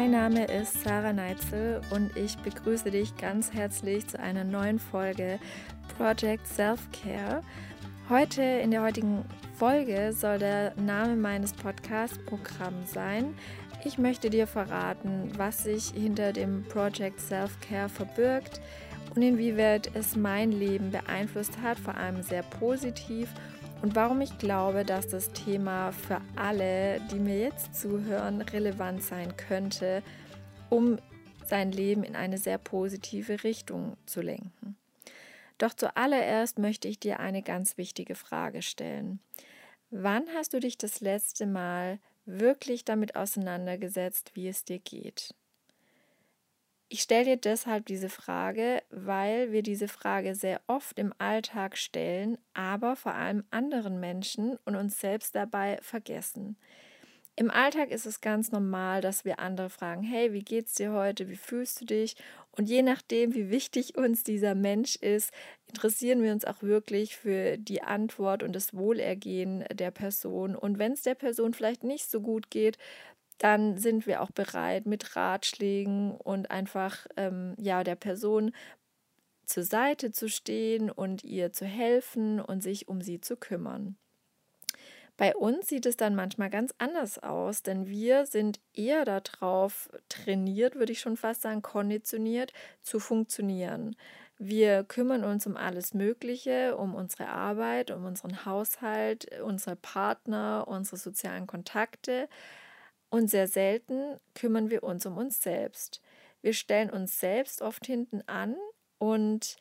Mein Name ist Sarah Neitzel und ich begrüße dich ganz herzlich zu einer neuen Folge Project Self-Care. Heute in der heutigen Folge soll der Name meines Podcast-Programms sein. Ich möchte dir verraten, was sich hinter dem Project Self-Care verbirgt und inwieweit es mein Leben beeinflusst hat, vor allem sehr positiv warum ich glaube, dass das Thema für alle, die mir jetzt zuhören, relevant sein könnte, um sein Leben in eine sehr positive Richtung zu lenken. Doch zuallererst möchte ich dir eine ganz wichtige Frage stellen. Wann hast du dich das letzte Mal wirklich damit auseinandergesetzt, wie es dir geht? Ich stelle dir deshalb diese Frage, weil wir diese Frage sehr oft im Alltag stellen, aber vor allem anderen Menschen und uns selbst dabei vergessen. Im Alltag ist es ganz normal, dass wir andere fragen, hey, wie geht's dir heute? Wie fühlst du dich? Und je nachdem, wie wichtig uns dieser Mensch ist, interessieren wir uns auch wirklich für die Antwort und das Wohlergehen der Person. Und wenn es der Person vielleicht nicht so gut geht, dann sind wir auch bereit, mit Ratschlägen und einfach ähm, ja der Person zur Seite zu stehen und ihr zu helfen und sich um sie zu kümmern. Bei uns sieht es dann manchmal ganz anders aus, denn wir sind eher darauf trainiert, würde ich schon fast sagen, konditioniert zu funktionieren. Wir kümmern uns um alles Mögliche, um unsere Arbeit, um unseren Haushalt, unsere Partner, unsere sozialen Kontakte. Und sehr selten kümmern wir uns um uns selbst. Wir stellen uns selbst oft hinten an und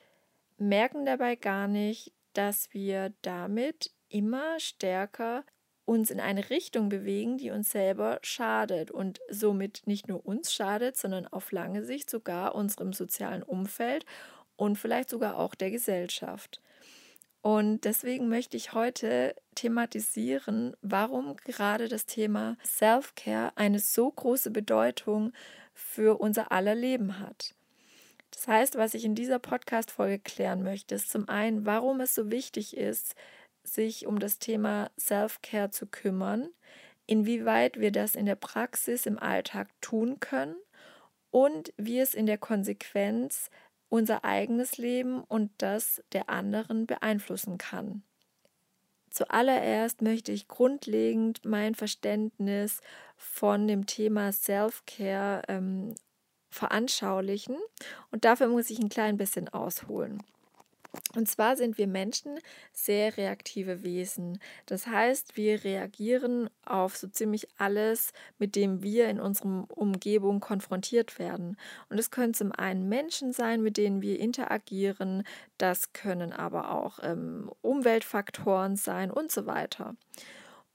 merken dabei gar nicht, dass wir damit immer stärker uns in eine Richtung bewegen, die uns selber schadet und somit nicht nur uns schadet, sondern auf lange Sicht sogar unserem sozialen Umfeld und vielleicht sogar auch der Gesellschaft. Und deswegen möchte ich heute thematisieren, warum gerade das Thema Self-Care eine so große Bedeutung für unser aller Leben hat. Das heißt, was ich in dieser Podcast-Folge klären möchte, ist zum einen, warum es so wichtig ist, sich um das Thema Self-Care zu kümmern, inwieweit wir das in der Praxis im Alltag tun können und wie es in der Konsequenz unser eigenes Leben und das der anderen beeinflussen kann. Zuallererst möchte ich grundlegend mein Verständnis von dem Thema Self-Care ähm, veranschaulichen und dafür muss ich ein klein bisschen ausholen. Und zwar sind wir Menschen sehr reaktive Wesen. Das heißt, wir reagieren auf so ziemlich alles, mit dem wir in unserer Umgebung konfrontiert werden. Und es können zum einen Menschen sein, mit denen wir interagieren, das können aber auch ähm, Umweltfaktoren sein und so weiter.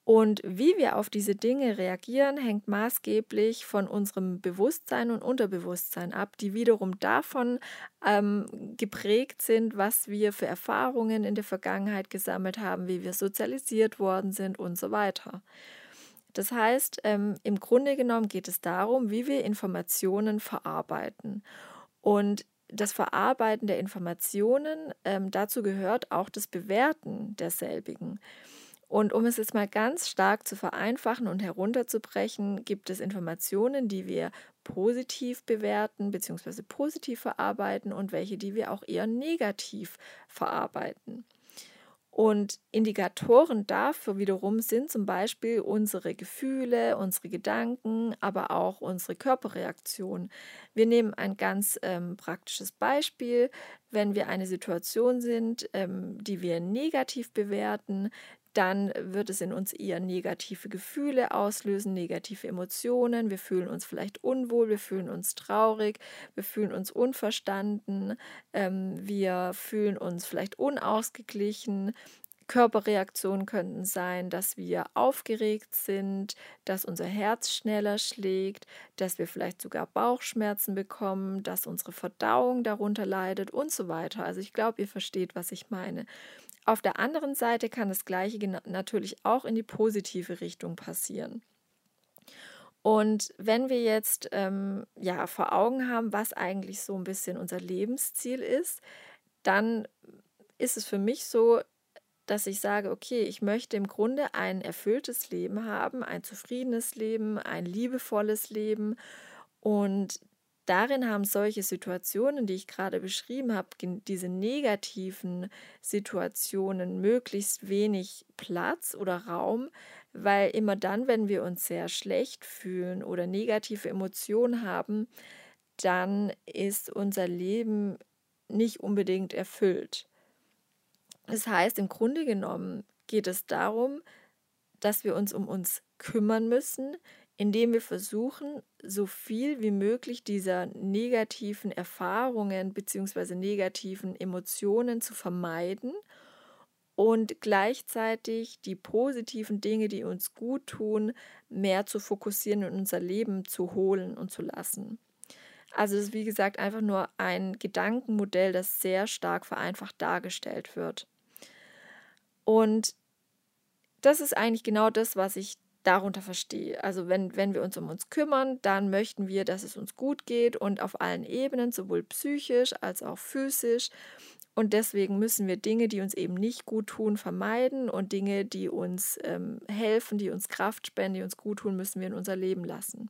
Und wie wir auf diese Dinge reagieren, hängt maßgeblich von unserem Bewusstsein und Unterbewusstsein ab, die wiederum davon ähm, geprägt sind, was wir für Erfahrungen in der Vergangenheit gesammelt haben, wie wir sozialisiert worden sind und so weiter. Das heißt, ähm, im Grunde genommen geht es darum, wie wir Informationen verarbeiten. Und das Verarbeiten der Informationen, ähm, dazu gehört auch das Bewerten derselbigen. Und um es jetzt mal ganz stark zu vereinfachen und herunterzubrechen, gibt es Informationen, die wir positiv bewerten bzw. positiv verarbeiten und welche, die wir auch eher negativ verarbeiten. Und Indikatoren dafür wiederum sind zum Beispiel unsere Gefühle, unsere Gedanken, aber auch unsere Körperreaktion. Wir nehmen ein ganz ähm, praktisches Beispiel. Wenn wir eine Situation sind, ähm, die wir negativ bewerten, dann wird es in uns eher negative Gefühle auslösen, negative Emotionen. Wir fühlen uns vielleicht unwohl, wir fühlen uns traurig, wir fühlen uns unverstanden, ähm, wir fühlen uns vielleicht unausgeglichen. Körperreaktionen könnten sein, dass wir aufgeregt sind, dass unser Herz schneller schlägt, dass wir vielleicht sogar Bauchschmerzen bekommen, dass unsere Verdauung darunter leidet und so weiter. Also ich glaube, ihr versteht, was ich meine. Auf der anderen Seite kann das Gleiche natürlich auch in die positive Richtung passieren. Und wenn wir jetzt ähm, ja vor Augen haben, was eigentlich so ein bisschen unser Lebensziel ist, dann ist es für mich so, dass ich sage, okay, ich möchte im Grunde ein erfülltes Leben haben, ein zufriedenes Leben, ein liebevolles Leben Und darin haben solche Situationen, die ich gerade beschrieben habe, diese negativen Situationen möglichst wenig Platz oder Raum, weil immer dann, wenn wir uns sehr schlecht fühlen oder negative Emotionen haben, dann ist unser Leben nicht unbedingt erfüllt. Das heißt, im Grunde genommen geht es darum, dass wir uns um uns kümmern müssen, indem wir versuchen, so viel wie möglich dieser negativen Erfahrungen bzw. negativen Emotionen zu vermeiden und gleichzeitig die positiven Dinge, die uns gut tun, mehr zu fokussieren und unser Leben zu holen und zu lassen. Also das ist wie gesagt einfach nur ein Gedankenmodell, das sehr stark vereinfacht dargestellt wird. Und das ist eigentlich genau das, was ich darunter verstehe. Also wenn, wenn wir uns um uns kümmern, dann möchten wir, dass es uns gut geht und auf allen Ebenen, sowohl psychisch als auch physisch. Und deswegen müssen wir Dinge, die uns eben nicht gut tun, vermeiden und Dinge, die uns ähm, helfen, die uns Kraft spenden, die uns gut tun, müssen wir in unser Leben lassen.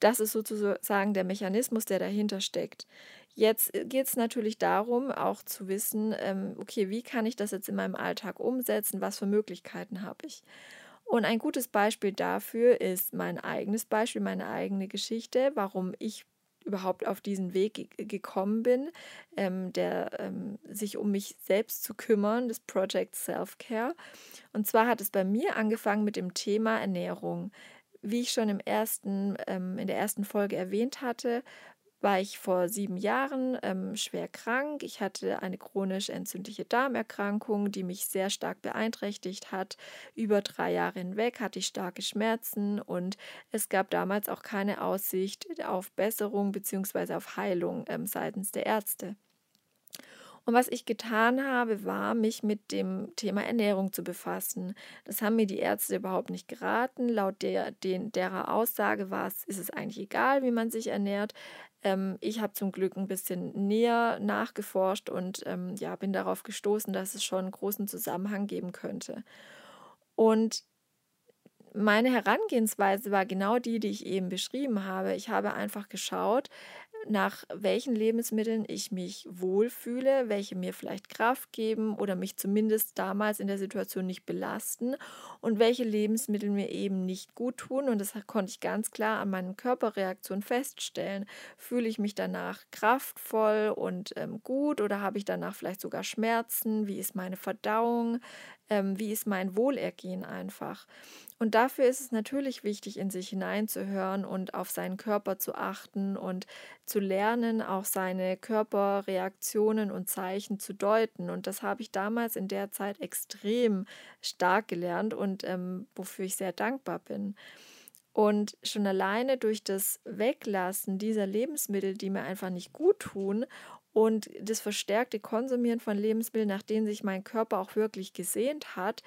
Das ist sozusagen der Mechanismus, der dahinter steckt. Jetzt äh, geht es natürlich darum, auch zu wissen, ähm, okay, wie kann ich das jetzt in meinem Alltag umsetzen? Was für Möglichkeiten habe ich? Und ein gutes Beispiel dafür ist mein eigenes Beispiel, meine eigene Geschichte, warum ich überhaupt auf diesen Weg gekommen bin, ähm, der ähm, sich um mich selbst zu kümmern, das Project Self-Care. Und zwar hat es bei mir angefangen mit dem Thema Ernährung. Wie ich schon im ersten, ähm, in der ersten Folge erwähnt hatte, war ich vor sieben Jahren ähm, schwer krank. Ich hatte eine chronisch entzündliche Darmerkrankung, die mich sehr stark beeinträchtigt hat. Über drei Jahre hinweg hatte ich starke Schmerzen und es gab damals auch keine Aussicht auf Besserung bzw. auf Heilung ähm, seitens der Ärzte. Und was ich getan habe, war, mich mit dem Thema Ernährung zu befassen. Das haben mir die Ärzte überhaupt nicht geraten. Laut der, den, derer Aussage war es, ist es eigentlich egal, wie man sich ernährt. Ähm, ich habe zum Glück ein bisschen näher nachgeforscht und ähm, ja, bin darauf gestoßen, dass es schon einen großen Zusammenhang geben könnte. Und meine Herangehensweise war genau die, die ich eben beschrieben habe. Ich habe einfach geschaut, nach welchen Lebensmitteln ich mich wohlfühle, welche mir vielleicht Kraft geben oder mich zumindest damals in der Situation nicht belasten und welche Lebensmittel mir eben nicht gut tun. Und das konnte ich ganz klar an meinen Körperreaktionen feststellen. Fühle ich mich danach kraftvoll und ähm, gut oder habe ich danach vielleicht sogar Schmerzen? Wie ist meine Verdauung? Ähm, wie ist mein Wohlergehen einfach? Und dafür ist es natürlich wichtig, in sich hineinzuhören und auf seinen Körper zu achten und zu lernen, auch seine Körperreaktionen und Zeichen zu deuten. Und das habe ich damals in der Zeit extrem stark gelernt und ähm, wofür ich sehr dankbar bin. Und schon alleine durch das Weglassen dieser Lebensmittel, die mir einfach nicht gut tun und das verstärkte Konsumieren von Lebensmitteln, nach denen sich mein Körper auch wirklich gesehnt hat,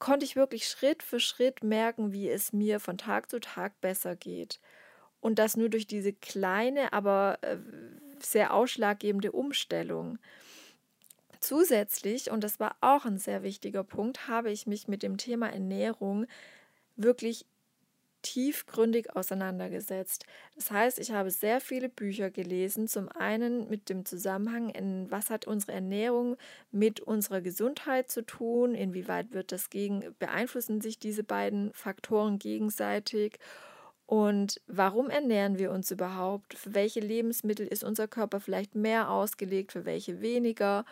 konnte ich wirklich Schritt für Schritt merken, wie es mir von Tag zu Tag besser geht. Und das nur durch diese kleine, aber äh, sehr ausschlaggebende Umstellung. Zusätzlich, und das war auch ein sehr wichtiger Punkt, habe ich mich mit dem Thema Ernährung wirklich tiefgründig auseinandergesetzt. Das heißt, ich habe sehr viele Bücher gelesen, zum einen mit dem Zusammenhang, in was hat unsere Ernährung mit unserer Gesundheit zu tun, inwieweit wird das gegen, beeinflussen sich diese beiden Faktoren gegenseitig und warum ernähren wir uns überhaupt? Für welche Lebensmittel ist unser Körper vielleicht mehr ausgelegt, für welche weniger?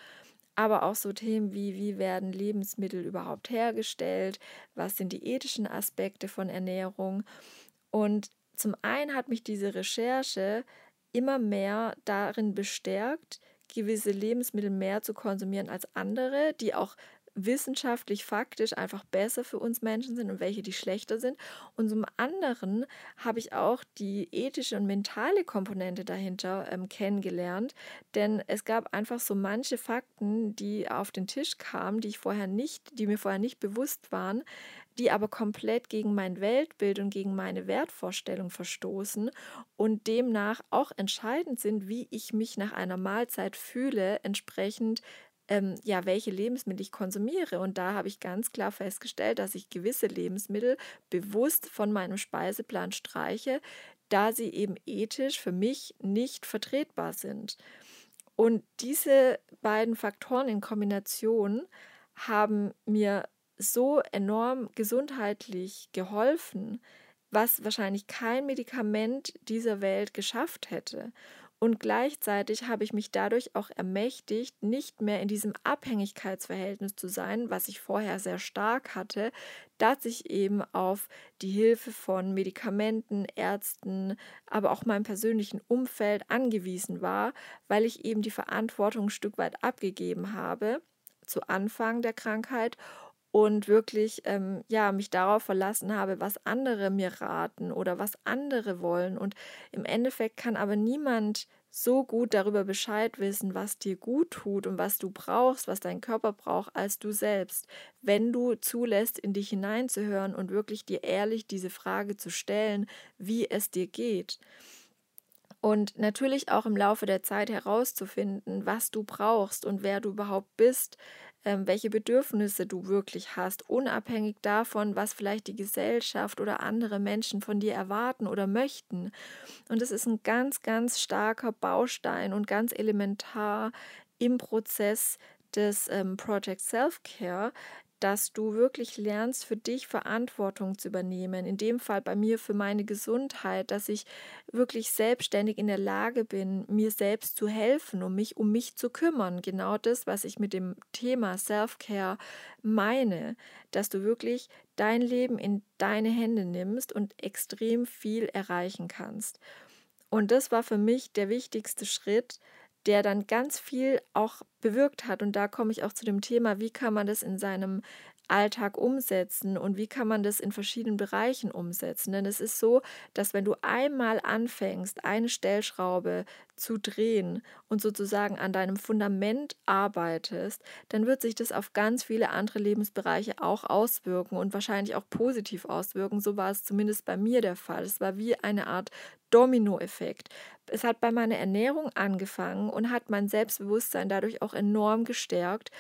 Aber auch so Themen wie, wie werden Lebensmittel überhaupt hergestellt, was sind die ethischen Aspekte von Ernährung. Und zum einen hat mich diese Recherche immer mehr darin bestärkt, gewisse Lebensmittel mehr zu konsumieren als andere, die auch wissenschaftlich, faktisch einfach besser für uns Menschen sind und welche die schlechter sind. Und zum anderen habe ich auch die ethische und mentale Komponente dahinter ähm, kennengelernt, denn es gab einfach so manche Fakten, die auf den Tisch kamen, die ich vorher nicht, die mir vorher nicht bewusst waren, die aber komplett gegen mein Weltbild und gegen meine Wertvorstellung verstoßen und demnach auch entscheidend sind, wie ich mich nach einer Mahlzeit fühle, entsprechend ähm, ja, welche Lebensmittel ich konsumiere. Und da habe ich ganz klar festgestellt, dass ich gewisse Lebensmittel bewusst von meinem Speiseplan streiche, da sie eben ethisch für mich nicht vertretbar sind. Und diese beiden Faktoren in Kombination haben mir so enorm gesundheitlich geholfen, was wahrscheinlich kein Medikament dieser Welt geschafft hätte. Und gleichzeitig habe ich mich dadurch auch ermächtigt, nicht mehr in diesem Abhängigkeitsverhältnis zu sein, was ich vorher sehr stark hatte, dass ich eben auf die Hilfe von Medikamenten, Ärzten, aber auch meinem persönlichen Umfeld angewiesen war, weil ich eben die Verantwortung ein Stück weit abgegeben habe zu Anfang der Krankheit und wirklich ähm, ja mich darauf verlassen habe, was andere mir raten oder was andere wollen und im Endeffekt kann aber niemand so gut darüber Bescheid wissen, was dir gut tut und was du brauchst, was dein Körper braucht, als du selbst, wenn du zulässt, in dich hineinzuhören und wirklich dir ehrlich diese Frage zu stellen, wie es dir geht. Und natürlich auch im Laufe der Zeit herauszufinden, was du brauchst und wer du überhaupt bist, welche Bedürfnisse du wirklich hast, unabhängig davon, was vielleicht die Gesellschaft oder andere Menschen von dir erwarten oder möchten. Und es ist ein ganz, ganz starker Baustein und ganz elementar im Prozess des ähm, Project Self-Care, dass du wirklich lernst, für dich Verantwortung zu übernehmen. In dem Fall bei mir für meine Gesundheit, dass ich wirklich selbstständig in der Lage bin, mir selbst zu helfen, um mich um mich zu kümmern. Genau das, was ich mit dem Thema Self-Care meine, dass du wirklich dein Leben in deine Hände nimmst und extrem viel erreichen kannst. Und das war für mich der wichtigste Schritt, der dann ganz viel auch bewirkt hat. Und da komme ich auch zu dem Thema, wie kann man das in seinem Alltag umsetzen und wie kann man das in verschiedenen Bereichen umsetzen. Denn es ist so, dass wenn du einmal anfängst, eine Stellschraube zu drehen und sozusagen an deinem Fundament arbeitest, dann wird sich das auf ganz viele andere Lebensbereiche auch auswirken und wahrscheinlich auch positiv auswirken. So war es zumindest bei mir der Fall. Es war wie eine Art Dominoeffekt. Es hat bei meiner Ernährung angefangen und hat mein Selbstbewusstsein dadurch auch enorm gestärkt,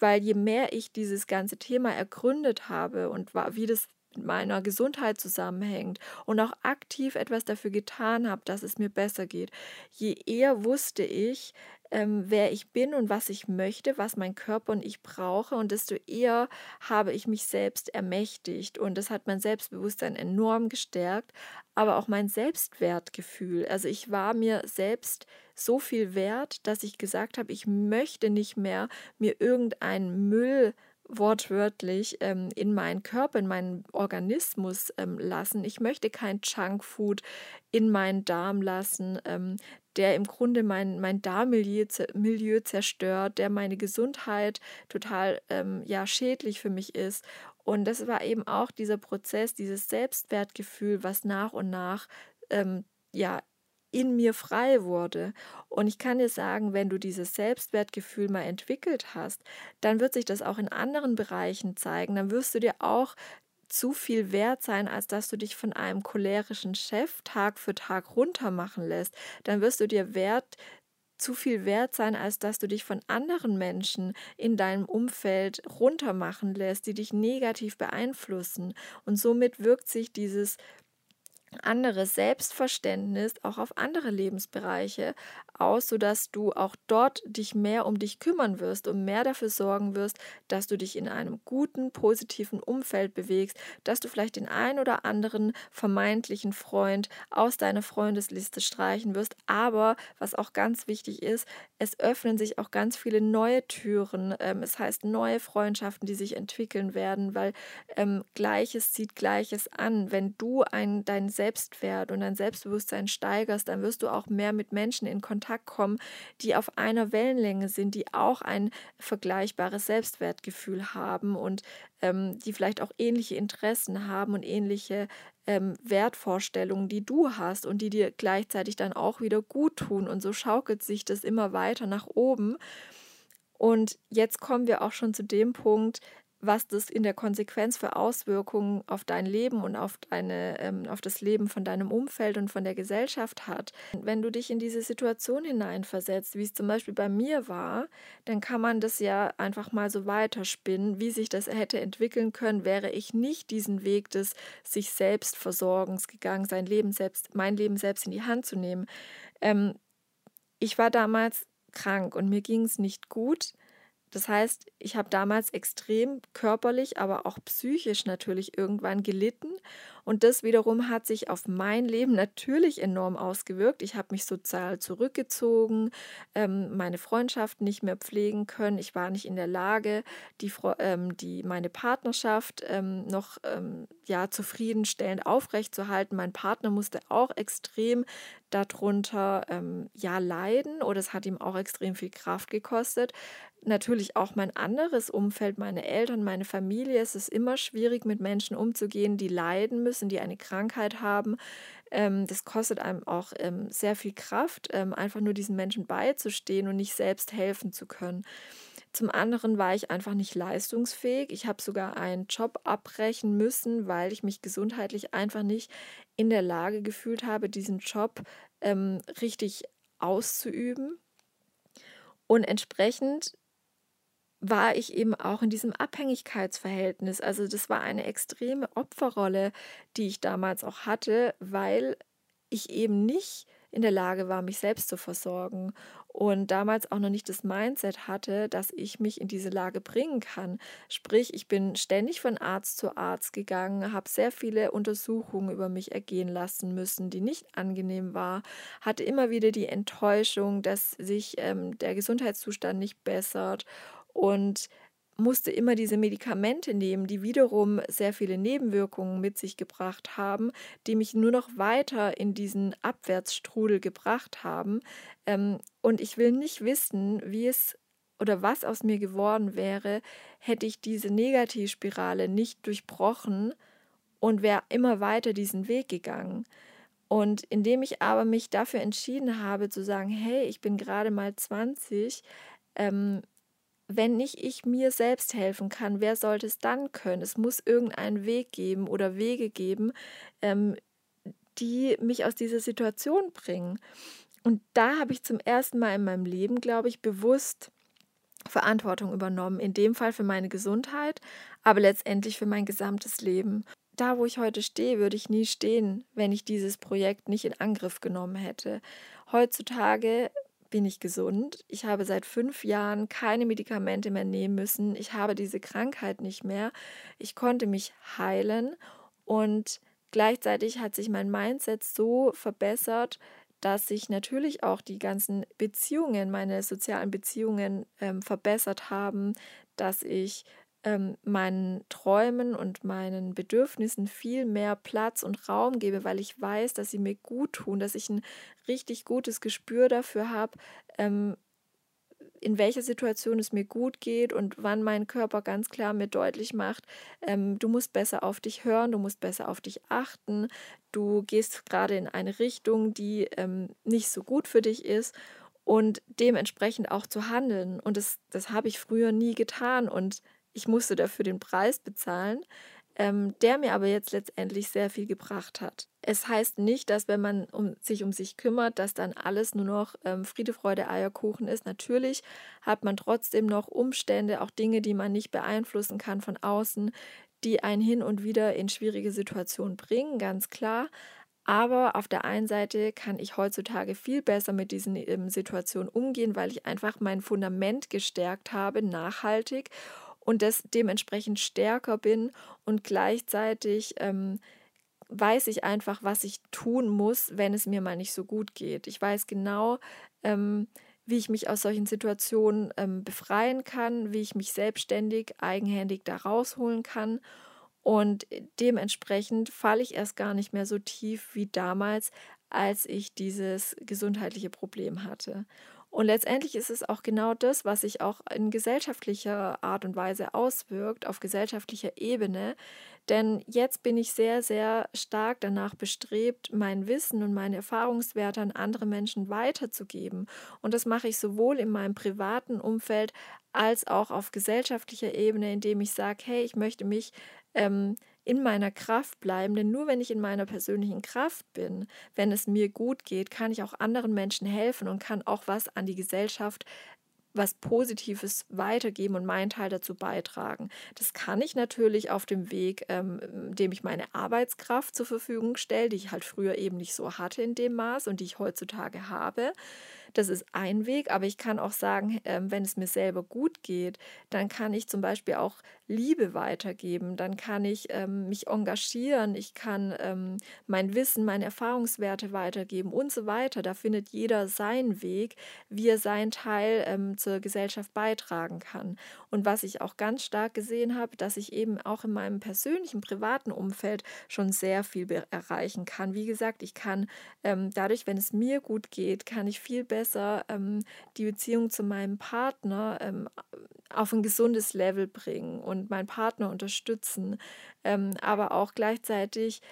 weil je mehr ich dieses ganze Thema ergründet habe und wie das mit meiner Gesundheit zusammenhängt und auch aktiv etwas dafür getan habe, dass es mir besser geht, je eher wusste ich, ähm, wer ich bin und was ich möchte, was mein Körper und ich brauche und desto eher habe ich mich selbst ermächtigt und das hat mein Selbstbewusstsein enorm gestärkt, aber auch mein Selbstwertgefühl. Also ich war mir selbst so viel wert, dass ich gesagt habe, ich möchte nicht mehr mir irgendeinen Müll wortwörtlich ähm, in meinen Körper, in meinen Organismus ähm, lassen. Ich möchte kein Junkfood in meinen Darm lassen, ähm, der im Grunde mein, mein Darmmilieu Milieu zerstört, der meine Gesundheit total ähm, ja, schädlich für mich ist. Und das war eben auch dieser Prozess, dieses Selbstwertgefühl, was nach und nach ähm, ja in mir frei wurde. Und ich kann dir sagen, wenn du dieses Selbstwertgefühl mal entwickelt hast, dann wird sich das auch in anderen Bereichen zeigen. Dann wirst du dir auch zu viel wert sein, als dass du dich von einem cholerischen Chef Tag für Tag runtermachen lässt. Dann wirst du dir wert zu viel wert sein, als dass du dich von anderen Menschen in deinem Umfeld runtermachen lässt, die dich negativ beeinflussen. Und somit wirkt sich dieses anderes Selbstverständnis auch auf andere Lebensbereiche aus, sodass du auch dort dich mehr um dich kümmern wirst und mehr dafür sorgen wirst, dass du dich in einem guten, positiven Umfeld bewegst, dass du vielleicht den ein oder anderen vermeintlichen Freund aus deiner Freundesliste streichen wirst. Aber was auch ganz wichtig ist, es öffnen sich auch ganz viele neue Türen. Ähm, es heißt neue Freundschaften, die sich entwickeln werden, weil ähm, Gleiches zieht Gleiches an. Wenn du ein, dein Selbstwert und dein Selbstbewusstsein steigerst, dann wirst du auch mehr mit Menschen in Kontakt kommen, die auf einer Wellenlänge sind, die auch ein vergleichbares Selbstwertgefühl haben und ähm, die vielleicht auch ähnliche Interessen haben und ähnliche ähm, Wertvorstellungen, die du hast und die dir gleichzeitig dann auch wieder gut tun. Und so schaukelt sich das immer weiter nach oben. Und jetzt kommen wir auch schon zu dem Punkt, was das in der Konsequenz für Auswirkungen auf dein Leben und auf, deine, ähm, auf das Leben von deinem Umfeld und von der Gesellschaft hat. Wenn du dich in diese Situation hineinversetzt, wie es zum Beispiel bei mir war, dann kann man das ja einfach mal so weiterspinnen, wie sich das hätte entwickeln können, wäre ich nicht diesen Weg des sich selbst Versorgens gegangen, sein Leben selbst, mein Leben selbst in die Hand zu nehmen. Ähm, ich war damals krank und mir ging es nicht gut das heißt, ich habe damals extrem körperlich, aber auch psychisch natürlich irgendwann gelitten. Und das wiederum hat sich auf mein Leben natürlich enorm ausgewirkt. Ich habe mich sozial zurückgezogen, ähm, meine Freundschaft nicht mehr pflegen können. Ich war nicht in der Lage, die, ähm, die, meine Partnerschaft ähm, noch ja, zufriedenstellend aufrechtzuerhalten. Mein Partner musste auch extrem darunter ja leiden oder es hat ihm auch extrem viel Kraft gekostet natürlich auch mein anderes Umfeld, meine Eltern, meine Familie. Es ist immer schwierig, mit Menschen umzugehen, die leiden müssen, die eine Krankheit haben. Ähm, das kostet einem auch ähm, sehr viel Kraft, ähm, einfach nur diesen Menschen beizustehen und nicht selbst helfen zu können. Zum anderen war ich einfach nicht leistungsfähig. Ich habe sogar einen Job abbrechen müssen, weil ich mich gesundheitlich einfach nicht in der Lage gefühlt habe, diesen Job ähm, richtig auszuüben. Und entsprechend war ich eben auch in diesem Abhängigkeitsverhältnis. Also das war eine extreme Opferrolle, die ich damals auch hatte, weil ich eben nicht in der Lage war, mich selbst zu versorgen und damals auch noch nicht das Mindset hatte, dass ich mich in diese Lage bringen kann. Sprich, ich bin ständig von Arzt zu Arzt gegangen, habe sehr viele Untersuchungen über mich ergehen lassen müssen, die nicht angenehm war, hatte immer wieder die Enttäuschung, dass sich ähm, der Gesundheitszustand nicht bessert und musste immer diese Medikamente nehmen, die wiederum sehr viele Nebenwirkungen mit sich gebracht haben, die mich nur noch weiter in diesen Abwärtsstrudel gebracht haben. Ähm, und ich will nicht wissen, wie es oder was aus mir geworden wäre, hätte ich diese Negativspirale nicht durchbrochen und wäre immer weiter diesen Weg gegangen. Und indem ich aber mich dafür entschieden habe zu sagen, hey, ich bin gerade mal 20, ähm, wenn nicht ich mir selbst helfen kann, wer sollte es dann können? Es muss irgendeinen Weg geben oder Wege geben, ähm, die mich aus dieser Situation bringen. Und da habe ich zum ersten Mal in meinem Leben, glaube ich, bewusst Verantwortung übernommen. In dem Fall für meine Gesundheit, aber letztendlich für mein gesamtes Leben. Da, wo ich heute stehe, würde ich nie stehen, wenn ich dieses Projekt nicht in Angriff genommen hätte. Heutzutage bin ich gesund. Ich habe seit fünf Jahren keine Medikamente mehr nehmen müssen. Ich habe diese Krankheit nicht mehr. Ich konnte mich heilen und gleichzeitig hat sich mein Mindset so verbessert, dass sich natürlich auch die ganzen Beziehungen, meine sozialen Beziehungen ähm, verbessert haben, dass ich ähm, meinen Träumen und meinen Bedürfnissen viel mehr Platz und Raum gebe, weil ich weiß, dass sie mir gut tun, dass ich ein richtig gutes Gespür dafür habe, ähm, in welcher Situation es mir gut geht und wann mein Körper ganz klar mir deutlich macht, ähm, du musst besser auf dich hören, du musst besser auf dich achten, du gehst gerade in eine Richtung, die ähm, nicht so gut für dich ist und dementsprechend auch zu handeln. Und das, das habe ich früher nie getan und ich musste dafür den Preis bezahlen, ähm, der mir aber jetzt letztendlich sehr viel gebracht hat. Es heißt nicht, dass wenn man um, sich um sich kümmert, dass dann alles nur noch ähm, Friede, Freude, Eierkuchen ist. Natürlich hat man trotzdem noch Umstände, auch Dinge, die man nicht beeinflussen kann von außen, die einen hin und wieder in schwierige Situationen bringen, ganz klar. Aber auf der einen Seite kann ich heutzutage viel besser mit diesen ähm, Situationen umgehen, weil ich einfach mein Fundament gestärkt habe, nachhaltig und das dementsprechend stärker bin und gleichzeitig ähm, weiß ich einfach, was ich tun muss, wenn es mir mal nicht so gut geht. Ich weiß genau, ähm, wie ich mich aus solchen Situationen ähm, befreien kann, wie ich mich selbstständig, eigenhändig da rausholen kann. Und dementsprechend falle ich erst gar nicht mehr so tief wie damals, als ich dieses gesundheitliche Problem hatte. Und letztendlich ist es auch genau das, was sich auch in gesellschaftlicher Art und Weise auswirkt, auf gesellschaftlicher Ebene. Denn jetzt bin ich sehr, sehr stark danach bestrebt, mein Wissen und meine Erfahrungswerte an andere Menschen weiterzugeben. Und das mache ich sowohl in meinem privaten Umfeld als auch auf gesellschaftlicher Ebene, indem ich sage, hey, ich möchte mich ähm, in meiner Kraft bleiben, denn nur wenn ich in meiner persönlichen Kraft bin, wenn es mir gut geht, kann ich auch anderen Menschen helfen und kann auch was an die Gesellschaft was Positives weitergeben und meinen Teil dazu beitragen. Das kann ich natürlich auf dem Weg, ähm, indem ich meine Arbeitskraft zur Verfügung stelle, die ich halt früher eben nicht so hatte in dem Maß und die ich heutzutage habe. Das ist ein Weg, aber ich kann auch sagen, ähm, wenn es mir selber gut geht, dann kann ich zum Beispiel auch Liebe weitergeben, dann kann ich ähm, mich engagieren, ich kann ähm, mein Wissen, meine Erfahrungswerte weitergeben und so weiter. Da findet jeder seinen Weg, wie er seinen Teil zur Gesellschaft beitragen kann. Und was ich auch ganz stark gesehen habe, dass ich eben auch in meinem persönlichen, privaten Umfeld schon sehr viel erreichen kann. Wie gesagt, ich kann dadurch, wenn es mir gut geht, kann ich viel besser ähm, die Beziehung zu meinem Partner ähm, auf ein gesundes Level bringen und meinen Partner unterstützen, ähm, aber auch gleichzeitig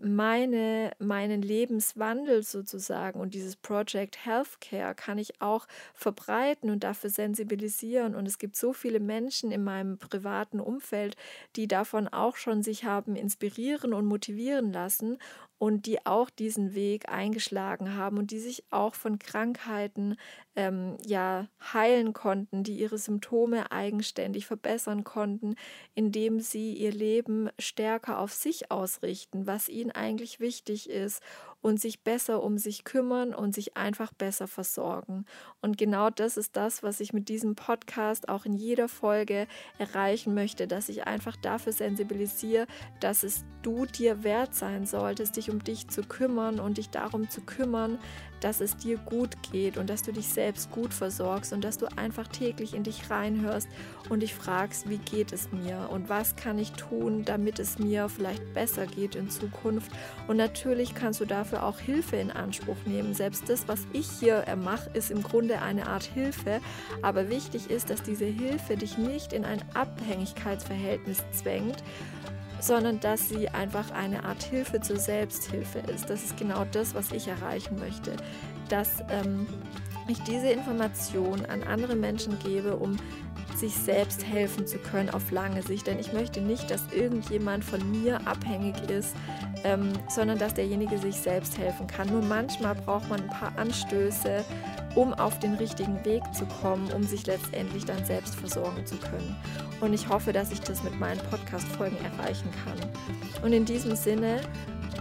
meine, meinen Lebenswandel sozusagen und dieses Project Healthcare kann ich auch verbreiten und dafür sensibilisieren. Und es gibt so viele Menschen in meinem privaten Umfeld, die davon auch schon sich haben inspirieren und motivieren lassen und die auch diesen Weg eingeschlagen haben und die sich auch von Krankheiten ähm, ja heilen konnten, die ihre Symptome eigenständig verbessern konnten, indem sie ihr Leben stärker auf sich ausrichten, was ihnen eigentlich wichtig ist und sich besser um sich kümmern und sich einfach besser versorgen. Und genau das ist das, was ich mit diesem Podcast auch in jeder Folge erreichen möchte, dass ich einfach dafür sensibilisiere, dass es du dir wert sein solltest, dich um dich zu kümmern und dich darum zu kümmern, dass es dir gut geht und dass du dich selbst gut versorgst und dass du einfach täglich in dich reinhörst und dich fragst, wie geht es mir und was kann ich tun, damit es mir vielleicht besser geht in Zukunft. Und natürlich kannst du dafür auch Hilfe in Anspruch nehmen. Selbst das, was ich hier mache, ist im Grunde eine Art Hilfe. Aber wichtig ist, dass diese Hilfe dich nicht in ein Abhängigkeitsverhältnis zwängt, sondern dass sie einfach eine Art Hilfe zur Selbsthilfe ist. Das ist genau das, was ich erreichen möchte. Dass ähm, ich diese Information an andere Menschen gebe, um sich selbst helfen zu können auf lange Sicht. Denn ich möchte nicht, dass irgendjemand von mir abhängig ist, ähm, sondern dass derjenige sich selbst helfen kann. Nur manchmal braucht man ein paar Anstöße, um auf den richtigen Weg zu kommen, um sich letztendlich dann selbst versorgen zu können. Und ich hoffe, dass ich das mit meinen Podcast-Folgen erreichen kann. Und in diesem Sinne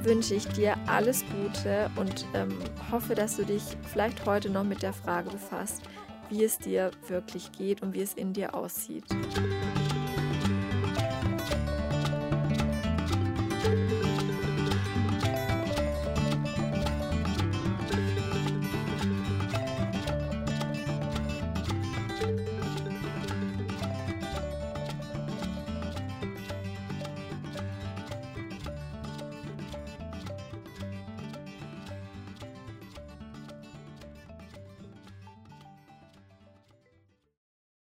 wünsche ich dir alles Gute und ähm, hoffe, dass du dich vielleicht heute noch mit der Frage befasst, wie es dir wirklich geht und wie es in dir aussieht.